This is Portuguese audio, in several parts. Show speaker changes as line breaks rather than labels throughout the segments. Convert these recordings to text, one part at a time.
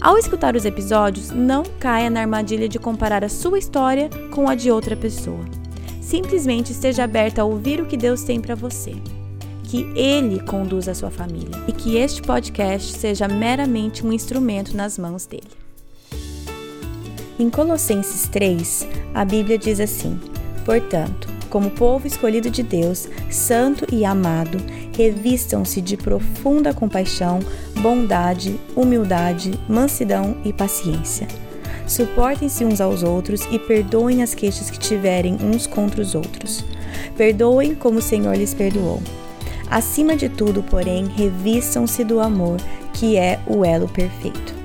Ao escutar os episódios, não caia na armadilha de comparar a sua história com a de outra pessoa. Simplesmente esteja aberta a ouvir o que Deus tem para você. Que Ele conduza a sua família e que este podcast seja meramente um instrumento nas mãos dele. Em Colossenses 3, a Bíblia diz assim: Portanto, como povo escolhido de Deus, santo e amado, revistam-se de profunda compaixão, bondade, humildade, mansidão e paciência. Suportem-se uns aos outros e perdoem as queixas que tiverem uns contra os outros. Perdoem como o Senhor lhes perdoou. Acima de tudo, porém, revistam-se do amor, que é o elo perfeito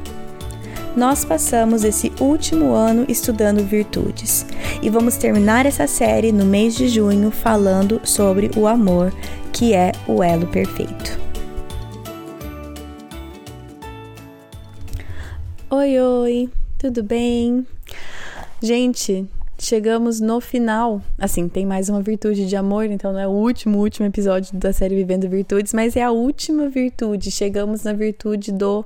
nós passamos esse último ano estudando virtudes e vamos terminar essa série no mês de junho falando sobre o amor, que é o elo perfeito. Oi, oi, tudo bem? Gente, chegamos no final. Assim, tem mais uma virtude de amor, então não é o último, último episódio da série Vivendo Virtudes, mas é a última virtude. Chegamos na virtude do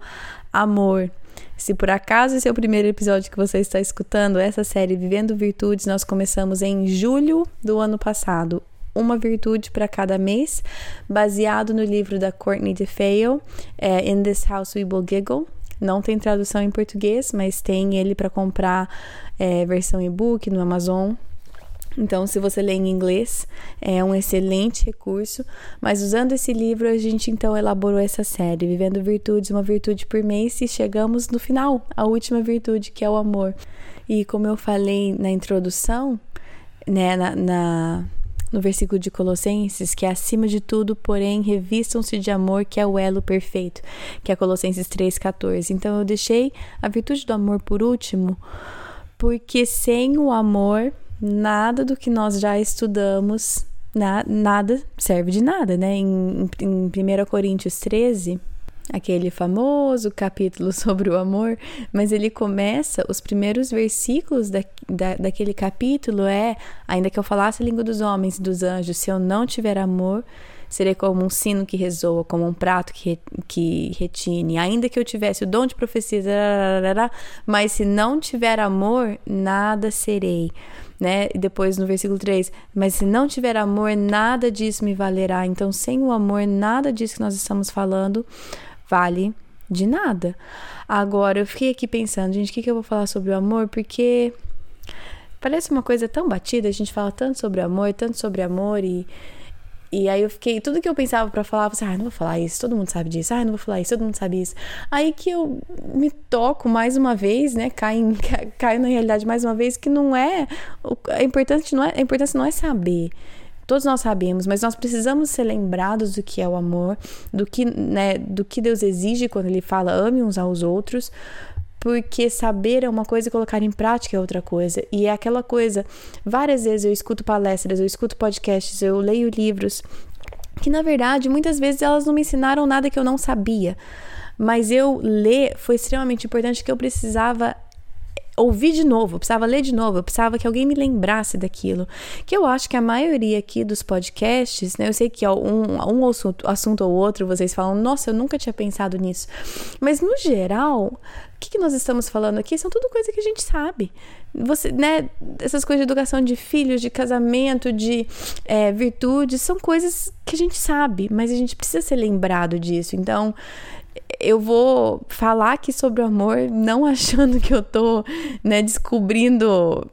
amor. Se por acaso esse é o primeiro episódio que você está escutando, essa série Vivendo Virtudes, nós começamos em julho do ano passado. Uma virtude para cada mês, baseado no livro da Courtney DeFeo, é, In This House We Will Giggle. Não tem tradução em português, mas tem ele para comprar é, versão e-book no Amazon. Então, se você lê em inglês, é um excelente recurso. Mas usando esse livro, a gente então elaborou essa série, Vivendo Virtudes, uma virtude por mês, e chegamos no final, a última virtude, que é o amor. E como eu falei na introdução, né, na, na no versículo de Colossenses, que é acima de tudo, porém, revistam-se de amor, que é o elo perfeito, que é Colossenses 3,14. Então, eu deixei a virtude do amor por último, porque sem o amor nada do que nós já estudamos, na, nada serve de nada, né? Em, em 1 Coríntios 13, aquele famoso capítulo sobre o amor, mas ele começa, os primeiros versículos da, da, daquele capítulo é: ainda que eu falasse a língua dos homens e dos anjos, se eu não tiver amor, serei como um sino que ressoa, como um prato que, que retine. Ainda que eu tivesse o dom de profecia, mas se não tiver amor, nada serei né? E depois no versículo 3, mas se não tiver amor, nada disso me valerá. Então, sem o amor, nada disso que nós estamos falando vale de nada. Agora, eu fiquei aqui pensando, gente, o que, que eu vou falar sobre o amor? Porque parece uma coisa tão batida, a gente fala tanto sobre amor, tanto sobre amor e e aí eu fiquei, tudo que eu pensava para falar, eu falei, ah, não vou falar isso, todo mundo sabe disso, ah, não vou falar isso, todo mundo sabe isso. Aí que eu me toco mais uma vez, né, caio, caio na realidade mais uma vez que não é, é importante não é, a importância não é saber. Todos nós sabemos, mas nós precisamos ser lembrados do que é o amor, do que, né, do que Deus exige quando ele fala ame uns aos outros, porque saber é uma coisa e colocar em prática é outra coisa. E é aquela coisa, várias vezes eu escuto palestras, eu escuto podcasts, eu leio livros, que na verdade muitas vezes elas não me ensinaram nada que eu não sabia. Mas eu ler foi extremamente importante que eu precisava ouvir de novo, eu precisava ler de novo, eu precisava que alguém me lembrasse daquilo. Que eu acho que a maioria aqui dos podcasts, né? Eu sei que um, um assunto, assunto ou outro vocês falam, nossa, eu nunca tinha pensado nisso. Mas no geral, o que, que nós estamos falando aqui são tudo coisa que a gente sabe. Você, né, essas coisas de educação de filhos, de casamento, de é, virtudes, são coisas que a gente sabe, mas a gente precisa ser lembrado disso. Então, eu vou falar aqui sobre o amor não achando que eu tô, né, descobrindo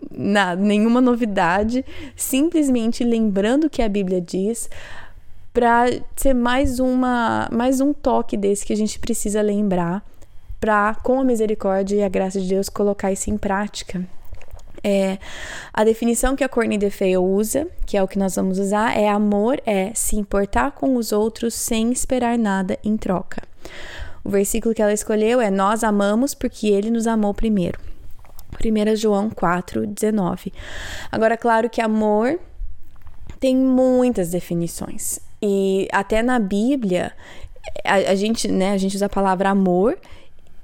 nenhuma novidade, simplesmente lembrando o que a Bíblia diz para ser mais uma mais um toque desse que a gente precisa lembrar para com a misericórdia e a graça de Deus colocar isso em prática. É, a definição que a Courtney DeFeo usa, que é o que nós vamos usar, é amor é se importar com os outros sem esperar nada em troca. O versículo que ela escolheu é: Nós amamos porque ele nos amou primeiro. 1 João 4,19. Agora, claro que amor tem muitas definições. E até na Bíblia, a, a, gente, né, a gente usa a palavra amor,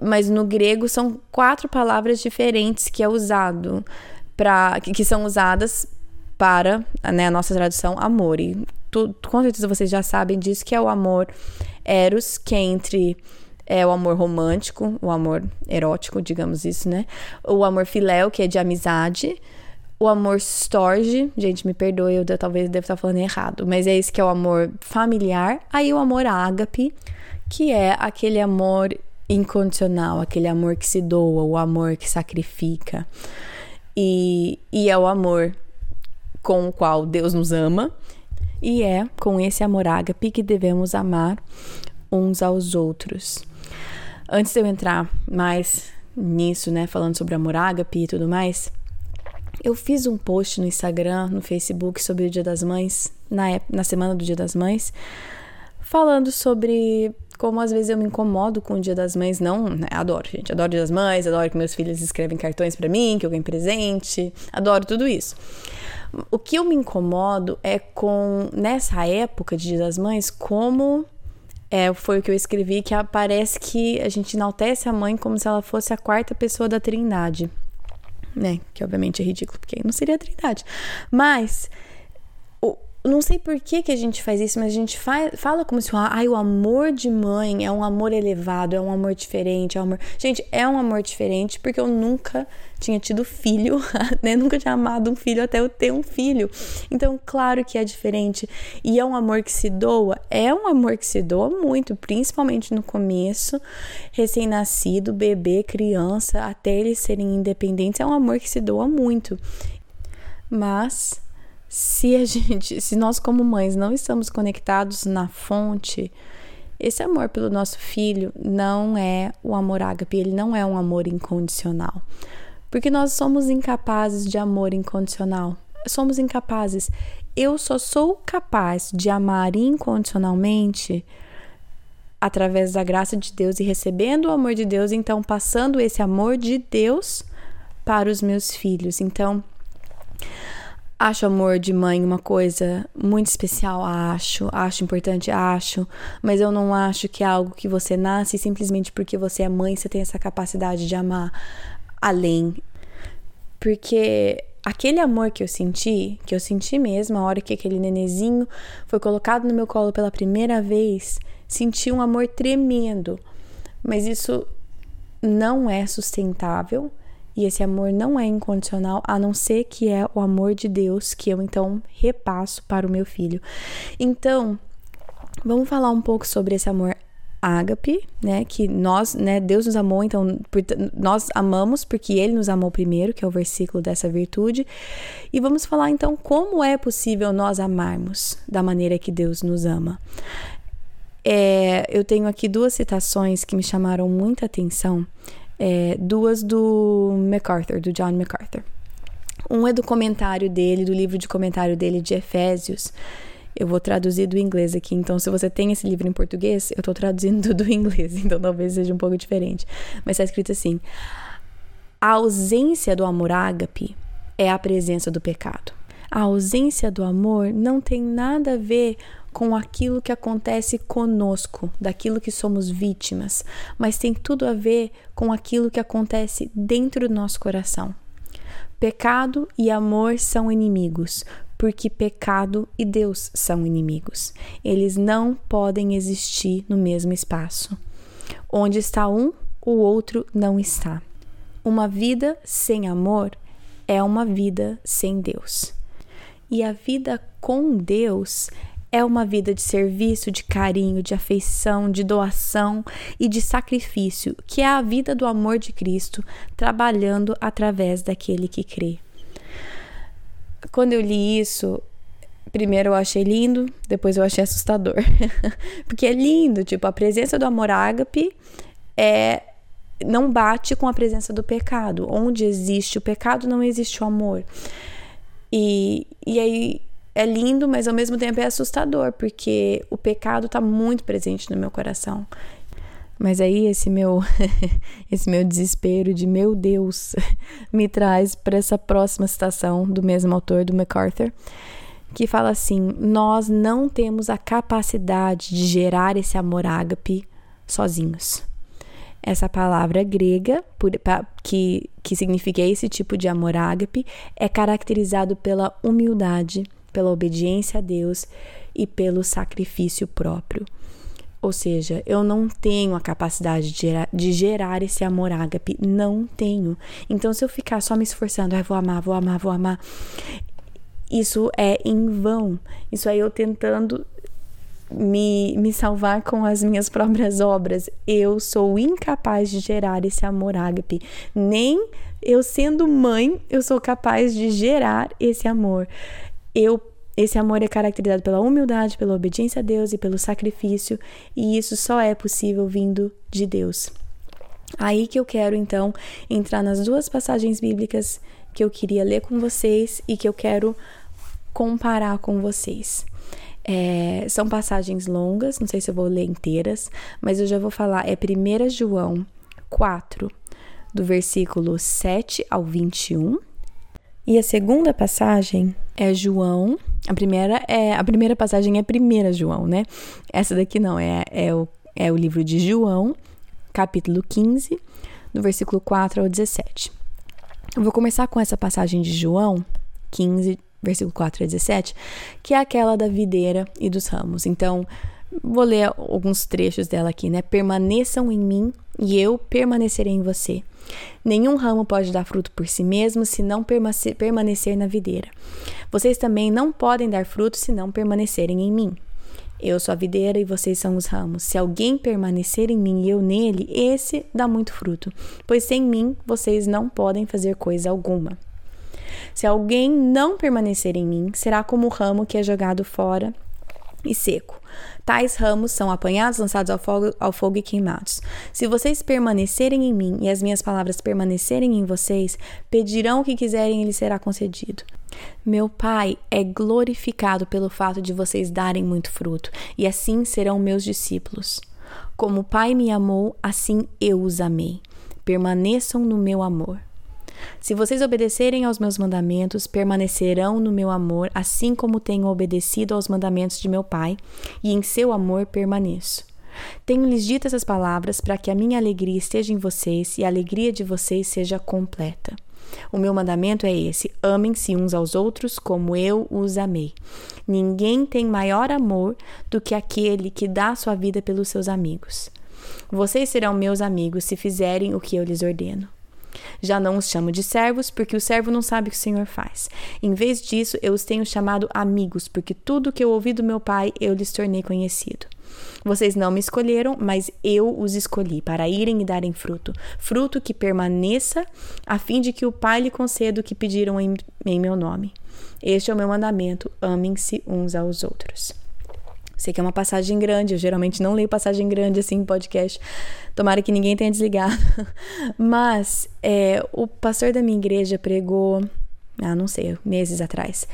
mas no grego são quatro palavras diferentes que é usado para que, que são usadas para né, a nossa tradução amor. E tu, com certeza vocês já sabem disso, que é o amor eros, que é entre é o amor romântico, o amor erótico, digamos isso, né? O amor filéu, que é de amizade. O amor storge, gente, me perdoe, eu talvez deva estar falando errado, mas é esse que é o amor familiar. Aí o amor ágape, que é aquele amor incondicional, aquele amor que se doa, o amor que sacrifica. E, e é o amor com o qual Deus nos ama, e é com esse amor ágape que devemos amar uns aos outros. Antes de eu entrar mais nisso, né, falando sobre amor ágape e tudo mais, eu fiz um post no Instagram, no Facebook sobre o Dia das Mães, na, na semana do Dia das Mães, falando sobre como às vezes eu me incomodo com o Dia das Mães, não, né, adoro, gente, adoro o Dia das Mães, adoro que meus filhos escrevem cartões para mim, que eu ganho presente, adoro tudo isso. O que eu me incomodo é com, nessa época de Dia das Mães, como é, foi o que eu escrevi, que parece que a gente enaltece a mãe como se ela fosse a quarta pessoa da trindade. Né? Que obviamente é ridículo, porque não seria a trindade. Mas não sei por que, que a gente faz isso, mas a gente fala como se ai, o amor de mãe é um amor elevado, é um amor diferente, é um amor. Gente, é um amor diferente porque eu nunca tinha tido filho, né? Nunca tinha amado um filho até eu ter um filho. Então, claro que é diferente. E é um amor que se doa, é um amor que se doa muito, principalmente no começo, recém-nascido, bebê, criança, até eles serem independentes, é um amor que se doa muito. Mas se a gente, se nós como mães não estamos conectados na fonte, esse amor pelo nosso filho não é o amor ágape, ele não é um amor incondicional. Porque nós somos incapazes de amor incondicional. Somos incapazes. Eu só sou capaz de amar incondicionalmente através da graça de Deus e recebendo o amor de Deus, então passando esse amor de Deus para os meus filhos. Então, Acho amor de mãe uma coisa muito especial, acho. Acho importante, acho. Mas eu não acho que é algo que você nasce simplesmente porque você é mãe, você tem essa capacidade de amar além. Porque aquele amor que eu senti, que eu senti mesmo a hora que aquele nenezinho foi colocado no meu colo pela primeira vez, senti um amor tremendo. Mas isso não é sustentável e esse amor não é incondicional, a não ser que é o amor de Deus que eu então repasso para o meu filho. Então, vamos falar um pouco sobre esse amor ágape, né, que nós, né, Deus nos amou, então por, nós amamos porque ele nos amou primeiro, que é o versículo dessa virtude. E vamos falar então como é possível nós amarmos da maneira que Deus nos ama. É, eu tenho aqui duas citações que me chamaram muita atenção é, duas do MacArthur, do John MacArthur. Um é do comentário dele, do livro de comentário dele de Efésios. Eu vou traduzir do inglês aqui, então se você tem esse livro em português, eu estou traduzindo do inglês, então talvez seja um pouco diferente. Mas está escrito assim: A ausência do amor ágape é a presença do pecado. A ausência do amor não tem nada a ver com aquilo que acontece conosco, daquilo que somos vítimas, mas tem tudo a ver com aquilo que acontece dentro do nosso coração. Pecado e amor são inimigos, porque pecado e Deus são inimigos. Eles não podem existir no mesmo espaço. Onde está um, o outro não está. Uma vida sem amor é uma vida sem Deus. E a vida com Deus é uma vida de serviço, de carinho, de afeição, de doação e de sacrifício, que é a vida do amor de Cristo trabalhando através daquele que crê. Quando eu li isso, primeiro eu achei lindo, depois eu achei assustador. Porque é lindo, tipo, a presença do amor ágape é não bate com a presença do pecado. Onde existe o pecado, não existe o amor. E, e aí é lindo, mas ao mesmo tempo é assustador, porque o pecado está muito presente no meu coração. Mas aí esse meu esse meu desespero de meu Deus me traz para essa próxima citação do mesmo autor do MacArthur, que fala assim: "Nós não temos a capacidade de gerar esse amor ágape sozinhos." Essa palavra grega, que, que significa esse tipo de amor ágape, é caracterizado pela humildade, pela obediência a Deus e pelo sacrifício próprio. Ou seja, eu não tenho a capacidade de gerar, de gerar esse amor ágape, não tenho. Então, se eu ficar só me esforçando, ah, vou amar, vou amar, vou amar, isso é em vão. Isso é eu tentando me, me salvar com as minhas próprias obras. Eu sou incapaz de gerar esse amor ágape. Nem eu sendo mãe, eu sou capaz de gerar esse amor. Eu esse amor é caracterizado pela humildade, pela obediência a Deus e pelo sacrifício, e isso só é possível vindo de Deus. Aí que eu quero então entrar nas duas passagens bíblicas que eu queria ler com vocês e que eu quero comparar com vocês. É, são passagens longas, não sei se eu vou ler inteiras, mas eu já vou falar. É 1 João 4, do versículo 7 ao 21. E a segunda passagem é João a primeira é a primeira passagem é primeira João, né? Essa daqui não, é, é, o, é o livro de João, capítulo 15, do versículo 4 ao 17. Eu vou começar com essa passagem de João 15, versículo 4 a 17, que é aquela da videira e dos ramos. Então, vou ler alguns trechos dela aqui, né? Permaneçam em mim e eu permanecerei em você. Nenhum ramo pode dar fruto por si mesmo se não permanecer na videira. Vocês também não podem dar fruto se não permanecerem em mim. Eu sou a videira e vocês são os ramos. Se alguém permanecer em mim e eu nele, esse dá muito fruto, pois sem mim vocês não podem fazer coisa alguma. Se alguém não permanecer em mim, será como o ramo que é jogado fora e seco. Tais ramos são apanhados, lançados ao fogo, ao fogo e queimados. Se vocês permanecerem em mim e as minhas palavras permanecerem em vocês, pedirão o que quiserem e lhes será concedido. Meu Pai é glorificado pelo fato de vocês darem muito fruto, e assim serão meus discípulos. Como o Pai me amou, assim eu os amei. Permaneçam no meu amor. Se vocês obedecerem aos meus mandamentos, permanecerão no meu amor, assim como tenho obedecido aos mandamentos de meu Pai, e em seu amor permaneço. Tenho-lhes dito essas palavras para que a minha alegria esteja em vocês e a alegria de vocês seja completa. O meu mandamento é esse: amem-se uns aos outros como eu os amei. Ninguém tem maior amor do que aquele que dá sua vida pelos seus amigos. Vocês serão meus amigos se fizerem o que eu lhes ordeno. Já não os chamo de servos, porque o servo não sabe o que o Senhor faz. Em vez disso, eu os tenho chamado amigos, porque tudo que eu ouvi do meu Pai eu lhes tornei conhecido. Vocês não me escolheram, mas eu os escolhi para irem e darem fruto, fruto que permaneça, a fim de que o Pai lhe conceda o que pediram em, em meu nome. Este é o meu mandamento: amem-se uns aos outros. Sei que é uma passagem grande, eu geralmente não leio passagem grande assim em podcast. Tomara que ninguém tenha desligado. Mas é, o pastor da minha igreja pregou, ah, não sei, meses atrás,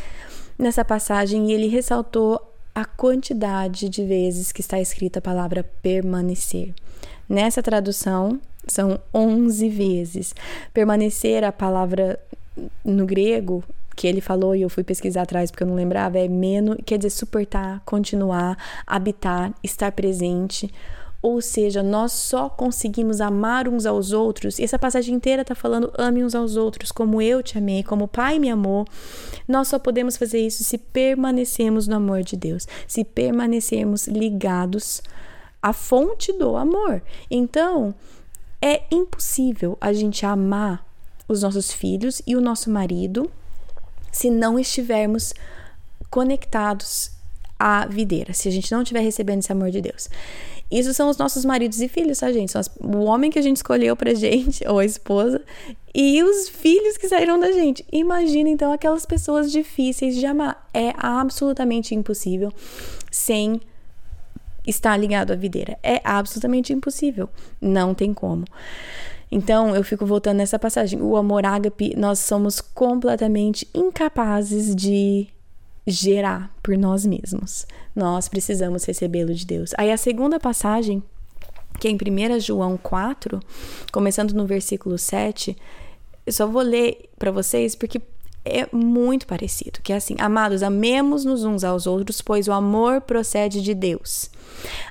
nessa passagem e ele ressaltou a quantidade de vezes que está escrita a palavra permanecer. Nessa tradução, são 11 vezes. Permanecer, a palavra no grego, que ele falou e eu fui pesquisar atrás porque eu não lembrava, é menos, quer dizer suportar, continuar, habitar, estar presente. Ou seja, nós só conseguimos amar uns aos outros. E essa passagem inteira está falando ame uns aos outros, como eu te amei, como o Pai me amou. Nós só podemos fazer isso se permanecermos no amor de Deus, se permanecermos ligados à fonte do amor. Então, é impossível a gente amar os nossos filhos e o nosso marido se não estivermos conectados à videira, se a gente não estiver recebendo esse amor de Deus. Isso são os nossos maridos e filhos, tá, gente? São as, o homem que a gente escolheu pra gente, ou a esposa, e os filhos que saíram da gente. Imagina, então, aquelas pessoas difíceis de amar. É absolutamente impossível sem estar ligado à videira. É absolutamente impossível. Não tem como. Então, eu fico voltando nessa passagem. O amor ágape, nós somos completamente incapazes de gerar por nós mesmos. Nós precisamos recebê-lo de Deus. Aí a segunda passagem que é em 1 João 4, começando no versículo 7. Eu só vou ler para vocês porque é muito parecido, que é assim: Amados, amemos-nos uns aos outros, pois o amor procede de Deus.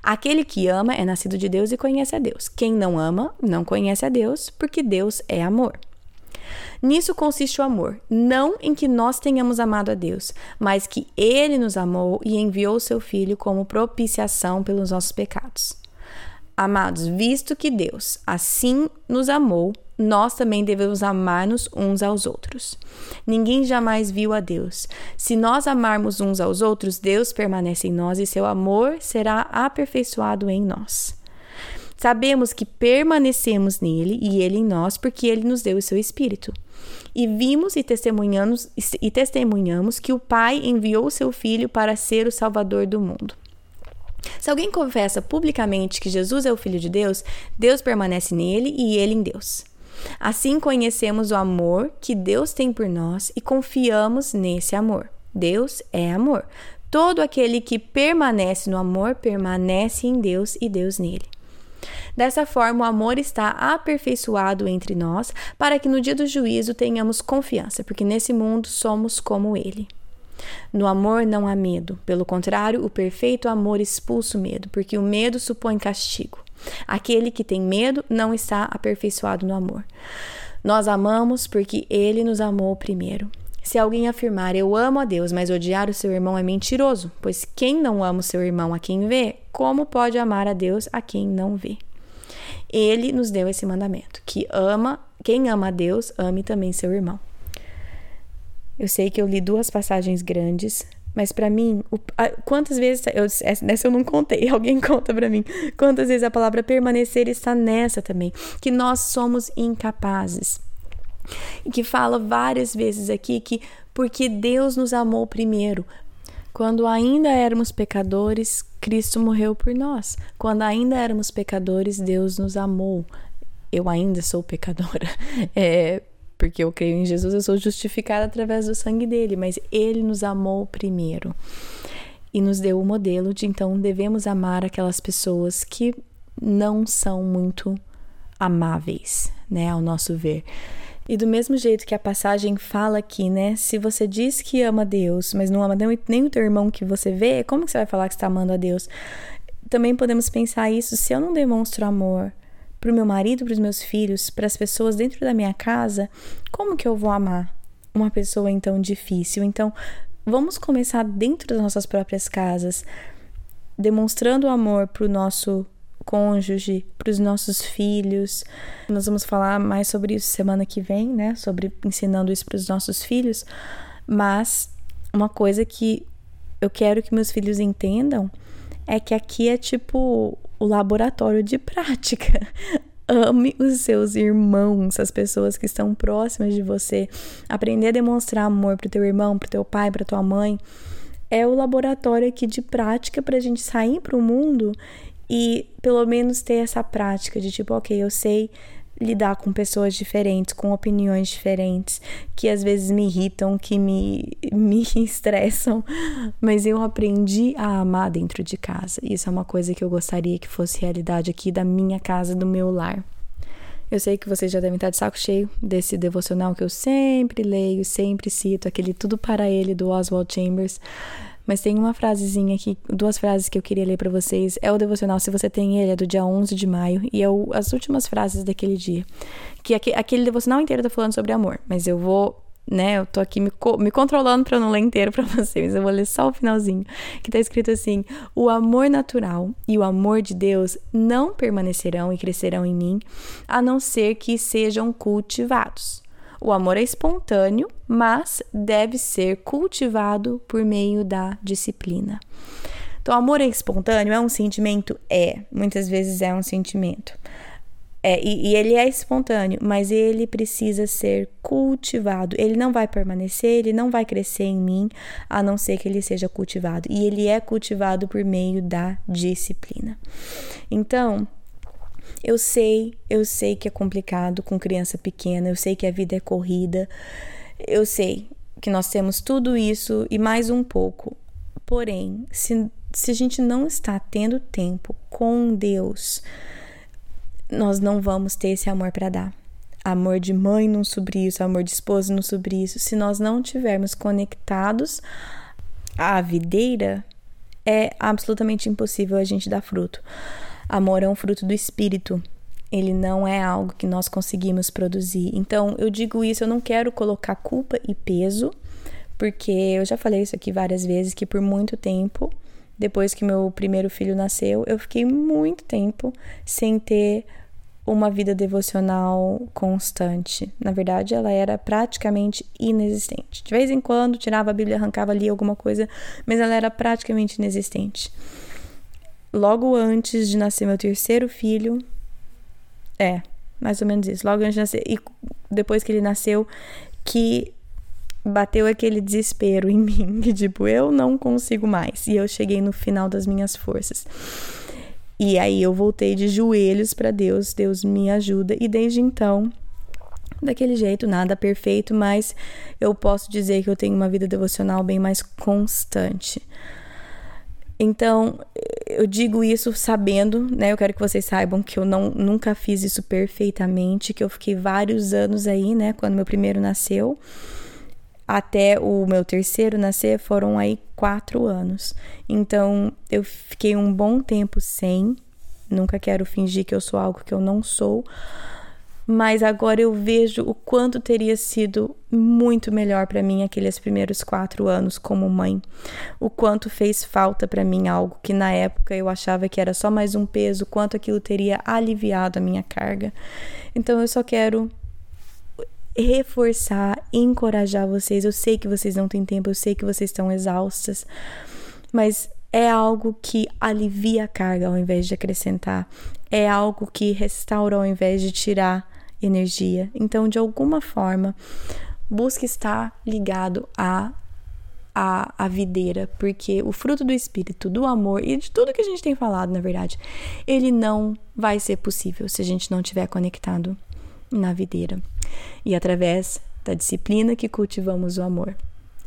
Aquele que ama é nascido de Deus e conhece a Deus. Quem não ama, não conhece a Deus, porque Deus é amor. Nisso consiste o amor, não em que nós tenhamos amado a Deus, mas que Ele nos amou e enviou seu Filho como propiciação pelos nossos pecados. Amados, visto que Deus assim nos amou, nós também devemos amar-nos uns aos outros. Ninguém jamais viu a Deus. Se nós amarmos uns aos outros, Deus permanece em nós e seu amor será aperfeiçoado em nós. Sabemos que permanecemos nele e ele em nós, porque ele nos deu o seu Espírito. E vimos e testemunhamos, e testemunhamos que o Pai enviou o seu Filho para ser o Salvador do mundo. Se alguém confessa publicamente que Jesus é o Filho de Deus, Deus permanece nele e ele em Deus. Assim conhecemos o amor que Deus tem por nós e confiamos nesse amor. Deus é amor. Todo aquele que permanece no amor permanece em Deus e Deus nele. Dessa forma, o amor está aperfeiçoado entre nós, para que no dia do juízo tenhamos confiança, porque nesse mundo somos como ele. No amor não há medo, pelo contrário, o perfeito amor expulsa o medo, porque o medo supõe castigo. Aquele que tem medo não está aperfeiçoado no amor. Nós amamos porque ele nos amou primeiro. Se alguém afirmar eu amo a Deus, mas odiar o seu irmão é mentiroso, pois quem não ama o seu irmão a quem vê, como pode amar a Deus a quem não vê? Ele nos deu esse mandamento, que ama, quem ama a Deus, ame também seu irmão. Eu sei que eu li duas passagens grandes, mas para mim, o, a, quantas vezes eu nessa eu não contei, alguém conta para mim. Quantas vezes a palavra permanecer está nessa também, que nós somos incapazes. E que fala várias vezes aqui que porque Deus nos amou primeiro, quando ainda éramos pecadores, Cristo morreu por nós. Quando ainda éramos pecadores, Deus nos amou. Eu ainda sou pecadora. É, porque eu creio em Jesus, eu sou justificada através do sangue dele, mas ele nos amou primeiro e nos deu o modelo de então devemos amar aquelas pessoas que não são muito amáveis, né, ao nosso ver. E do mesmo jeito que a passagem fala aqui, né? Se você diz que ama Deus, mas não ama nem o teu irmão que você vê, como que você vai falar que está amando a Deus? Também podemos pensar isso se eu não demonstro amor, para o meu marido, para os meus filhos, para as pessoas dentro da minha casa, como que eu vou amar uma pessoa então difícil? Então, vamos começar dentro das nossas próprias casas, demonstrando amor para o nosso cônjuge, para os nossos filhos. Nós vamos falar mais sobre isso semana que vem, né? Sobre ensinando isso para os nossos filhos. Mas uma coisa que eu quero que meus filhos entendam é que aqui é tipo o laboratório de prática. Ame os seus irmãos, as pessoas que estão próximas de você. Aprender a demonstrar amor pro teu irmão, pro teu pai, pra tua mãe. É o laboratório aqui de prática pra gente sair pro mundo e pelo menos ter essa prática de tipo, ok, eu sei lidar com pessoas diferentes, com opiniões diferentes, que às vezes me irritam, que me, me estressam, mas eu aprendi a amar dentro de casa. Isso é uma coisa que eu gostaria que fosse realidade aqui da minha casa, do meu lar. Eu sei que vocês já devem estar de saco cheio desse devocional que eu sempre leio, sempre cito, aquele Tudo para Ele do Oswald Chambers. Mas tem uma frasezinha aqui, duas frases que eu queria ler para vocês. É o devocional, se você tem ele, é do dia 11 de maio. E é o, as últimas frases daquele dia. Que aquele, aquele devocional inteiro tá falando sobre amor. Mas eu vou né? Eu tô aqui me, me controlando para não ler inteiro para vocês. Eu vou ler só o finalzinho, que tá escrito assim: "O amor natural e o amor de Deus não permanecerão e crescerão em mim, a não ser que sejam cultivados." O amor é espontâneo, mas deve ser cultivado por meio da disciplina. Então, amor é espontâneo, é um sentimento? É, muitas vezes é um sentimento. É, e, e, ele é espontâneo, mas ele precisa ser cultivado. Ele não vai permanecer, ele não vai crescer em mim, a não ser que ele seja cultivado. E ele é cultivado por meio da disciplina. Então, eu sei, eu sei que é complicado com criança pequena, eu sei que a vida é corrida, eu sei que nós temos tudo isso e mais um pouco. Porém, se, se a gente não está tendo tempo com Deus, nós não vamos ter esse amor para dar. Amor de mãe não sobre isso, amor de esposa não sobre isso. Se nós não tivermos conectados à videira, é absolutamente impossível a gente dar fruto. Amor é um fruto do espírito. Ele não é algo que nós conseguimos produzir. Então, eu digo isso, eu não quero colocar culpa e peso, porque eu já falei isso aqui várias vezes que por muito tempo, depois que meu primeiro filho nasceu, eu fiquei muito tempo sem ter uma vida devocional constante. Na verdade, ela era praticamente inexistente. De vez em quando tirava a Bíblia, arrancava ali alguma coisa, mas ela era praticamente inexistente. Logo antes de nascer meu terceiro filho, é, mais ou menos isso. Logo antes de nascer, e depois que ele nasceu, que bateu aquele desespero em mim, que tipo, eu não consigo mais. E eu cheguei no final das minhas forças. E aí eu voltei de joelhos para Deus, Deus me ajuda e desde então daquele jeito, nada perfeito, mas eu posso dizer que eu tenho uma vida devocional bem mais constante. Então, eu digo isso sabendo, né? Eu quero que vocês saibam que eu não, nunca fiz isso perfeitamente, que eu fiquei vários anos aí, né? Quando meu primeiro nasceu, até o meu terceiro nascer foram aí quatro anos. Então eu fiquei um bom tempo sem. Nunca quero fingir que eu sou algo que eu não sou. Mas agora eu vejo o quanto teria sido muito melhor para mim aqueles primeiros quatro anos como mãe. O quanto fez falta para mim algo que na época eu achava que era só mais um peso, quanto aquilo teria aliviado a minha carga. Então eu só quero reforçar, encorajar vocês. Eu sei que vocês não têm tempo, eu sei que vocês estão exaustas, mas é algo que alivia a carga ao invés de acrescentar. É algo que restaura ao invés de tirar energia. Então, de alguma forma, busque estar ligado a, a videira, porque o fruto do espírito, do amor e de tudo que a gente tem falado, na verdade, ele não vai ser possível se a gente não estiver conectado na videira e através da disciplina que cultivamos o amor.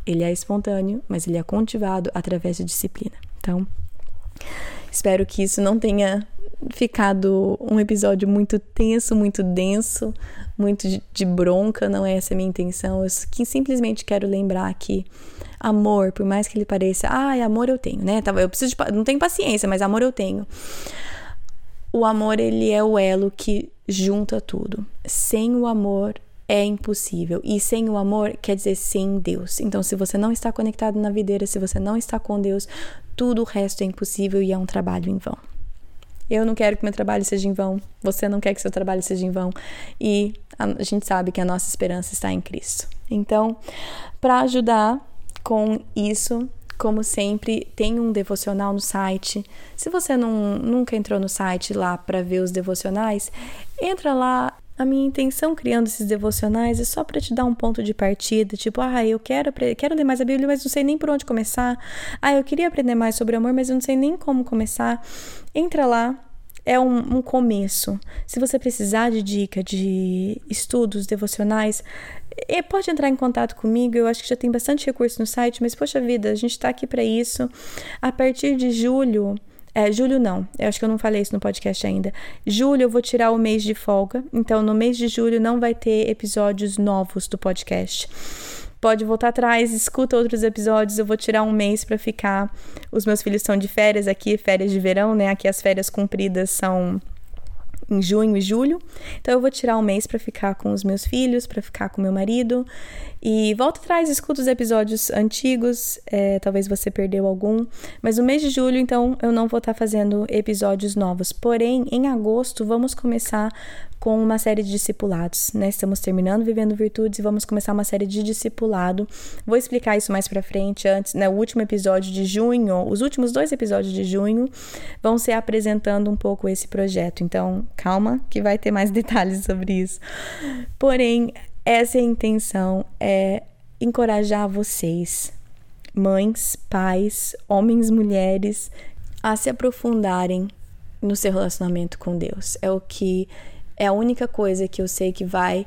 Ele é espontâneo, mas ele é cultivado através de disciplina. Então, espero que isso não tenha ficado um episódio muito tenso, muito denso, muito de bronca, não é essa a minha intenção. Eu simplesmente quero lembrar que amor, por mais que ele pareça, ah, amor eu tenho, né? Eu preciso de, não tenho paciência, mas amor eu tenho. O amor ele é o elo que junta tudo. Sem o amor é impossível. E sem o amor quer dizer sem Deus. Então, se você não está conectado na videira, se você não está com Deus, tudo o resto é impossível e é um trabalho em vão. Eu não quero que meu trabalho seja em vão. Você não quer que seu trabalho seja em vão. E a gente sabe que a nossa esperança está em Cristo. Então, para ajudar com isso, como sempre, tem um devocional no site. Se você não, nunca entrou no site lá para ver os devocionais, entra lá. A minha intenção criando esses devocionais é só para te dar um ponto de partida, tipo, ah, eu quero, quero ler mais a Bíblia, mas não sei nem por onde começar. Ah, eu queria aprender mais sobre amor, mas eu não sei nem como começar. Entra lá, é um, um, começo. Se você precisar de dica de estudos devocionais, pode entrar em contato comigo. Eu acho que já tem bastante recurso no site, mas poxa vida, a gente está aqui para isso. A partir de julho, é, julho não, eu acho que eu não falei isso no podcast ainda. Julho eu vou tirar o mês de folga, então no mês de julho não vai ter episódios novos do podcast pode voltar atrás, escuta outros episódios. Eu vou tirar um mês para ficar. Os meus filhos estão de férias aqui, férias de verão, né? Aqui as férias compridas são em junho e julho. Então eu vou tirar um mês para ficar com os meus filhos, para ficar com meu marido. E volta atrás, escuta os episódios antigos, é, talvez você perdeu algum. Mas no mês de julho, então, eu não vou estar tá fazendo episódios novos. Porém, em agosto, vamos começar com uma série de discipulados, né? Estamos terminando Vivendo Virtudes e vamos começar uma série de discipulado. Vou explicar isso mais para frente, antes, né? O último episódio de junho, os últimos dois episódios de junho vão ser apresentando um pouco esse projeto. Então, calma, que vai ter mais detalhes sobre isso. Porém, essa é a intenção, é encorajar vocês, mães, pais, homens, mulheres, a se aprofundarem no seu relacionamento com Deus. É o que é a única coisa que eu sei que vai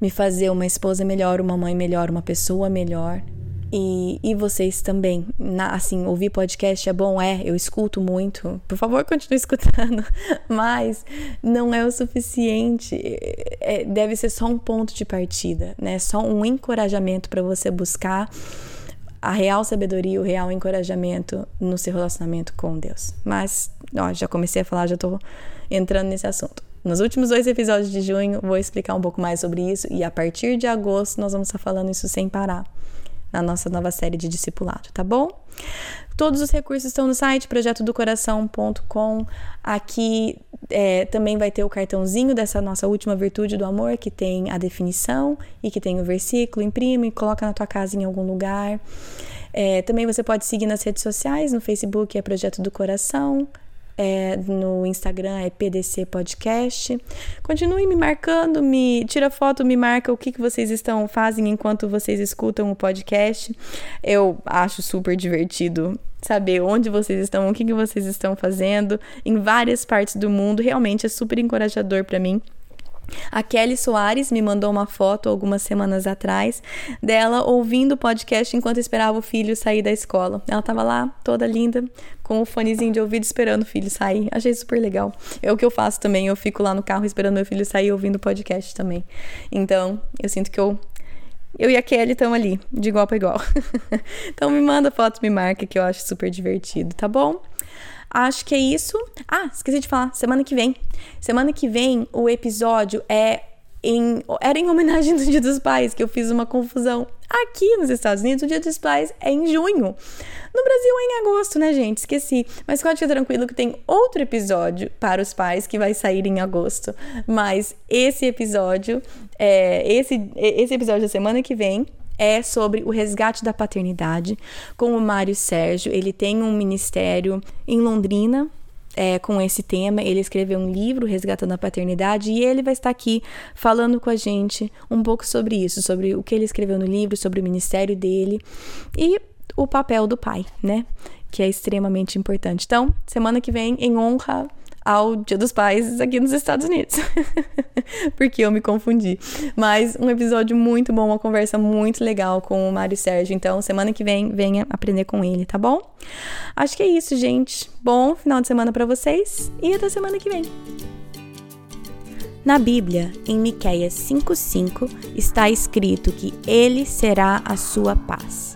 me fazer uma esposa melhor, uma mãe melhor, uma pessoa melhor. E, e vocês também, na, assim, ouvir podcast é bom? É, eu escuto muito. Por favor, continue escutando. Mas não é o suficiente. É, deve ser só um ponto de partida, né? Só um encorajamento para você buscar a real sabedoria, o real encorajamento no seu relacionamento com Deus. Mas, ó, já comecei a falar, já tô entrando nesse assunto. Nos últimos dois episódios de junho, vou explicar um pouco mais sobre isso e a partir de agosto nós vamos estar falando isso sem parar na nossa nova série de discipulado, tá bom? Todos os recursos estão no site projetodocoração.com. Aqui é, também vai ter o cartãozinho dessa nossa última virtude do amor, que tem a definição e que tem o versículo. Imprime e coloca na tua casa em algum lugar. É, também você pode seguir nas redes sociais, no Facebook é Projeto do Coração, é, no Instagram é PDC Podcast. Continue me marcando, me tira foto, me marca o que, que vocês estão fazem enquanto vocês escutam o podcast. Eu acho super divertido saber onde vocês estão, o que, que vocês estão fazendo em várias partes do mundo. Realmente é super encorajador para mim. A Kelly Soares me mandou uma foto algumas semanas atrás dela ouvindo o podcast enquanto esperava o filho sair da escola. Ela estava lá, toda linda, com o fonezinho de ouvido esperando o filho sair. Achei super legal. É o que eu faço também, eu fico lá no carro esperando meu filho sair ouvindo o podcast também. Então, eu sinto que eu eu e a Kelly estamos ali, de igual para igual. então me manda foto, me marca que eu acho super divertido, tá bom? Acho que é isso. Ah, esqueci de falar. Semana que vem. Semana que vem o episódio é em, era em homenagem do Dia dos Pais, que eu fiz uma confusão. Aqui nos Estados Unidos, o Dia dos Pais é em junho. No Brasil é em agosto, né, gente? Esqueci. Mas pode ficar tranquilo que tem outro episódio para os pais que vai sair em agosto. Mas esse episódio, é, esse, esse episódio da semana que vem, é sobre o resgate da paternidade com o Mário Sérgio. Ele tem um ministério em Londrina. É, com esse tema, ele escreveu um livro, Resgatando a Paternidade, e ele vai estar aqui falando com a gente um pouco sobre isso, sobre o que ele escreveu no livro, sobre o ministério dele e o papel do pai, né? Que é extremamente importante. Então, semana que vem, em honra ao Dia dos Pais aqui nos Estados Unidos. Porque eu me confundi. Mas um episódio muito bom, uma conversa muito legal com o Mário Sérgio. Então, semana que vem, venha aprender com ele, tá bom? Acho que é isso, gente. Bom final de semana para vocês e até semana que vem. Na Bíblia, em Miqueias 5:5, está escrito que ele será a sua paz.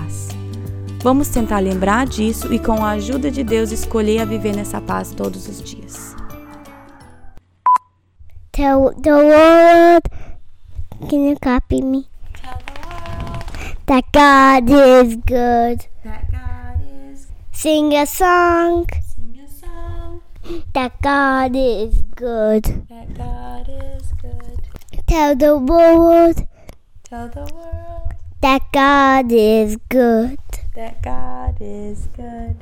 Vamos tentar lembrar disso e, com a ajuda de Deus, escolher a viver nessa paz todos os dias.
Tell the world. Can you copy me?
Tell the world
That God is good.
that God is.
Sing a song.
Sing a song
That God is good.
that God is good.
Tell the world
Tell the world
that God is good.
That God is good.